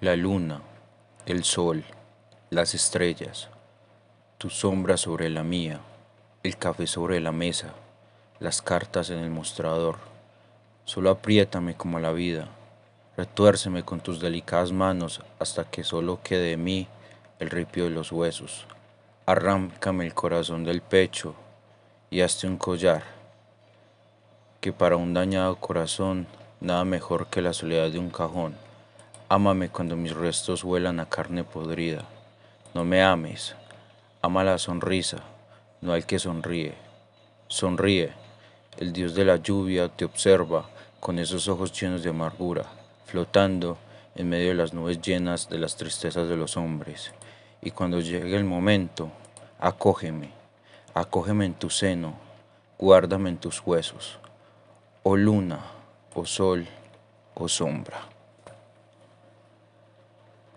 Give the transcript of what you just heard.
la luna, el sol, las estrellas, tu sombra sobre la mía, el café sobre la mesa, las cartas en el mostrador. Solo apriétame como la vida, retuérceme con tus delicadas manos hasta que solo quede de mí el ripio de los huesos. Arráncame el corazón del pecho y hazte un collar, que para un dañado corazón nada mejor que la soledad de un cajón. Ámame cuando mis restos huelan a carne podrida. No me ames. Ama la sonrisa, no al que sonríe. Sonríe. El dios de la lluvia te observa con esos ojos llenos de amargura, flotando en medio de las nubes llenas de las tristezas de los hombres. Y cuando llegue el momento, acógeme, acógeme en tu seno, guárdame en tus huesos. Oh luna, oh sol, oh sombra.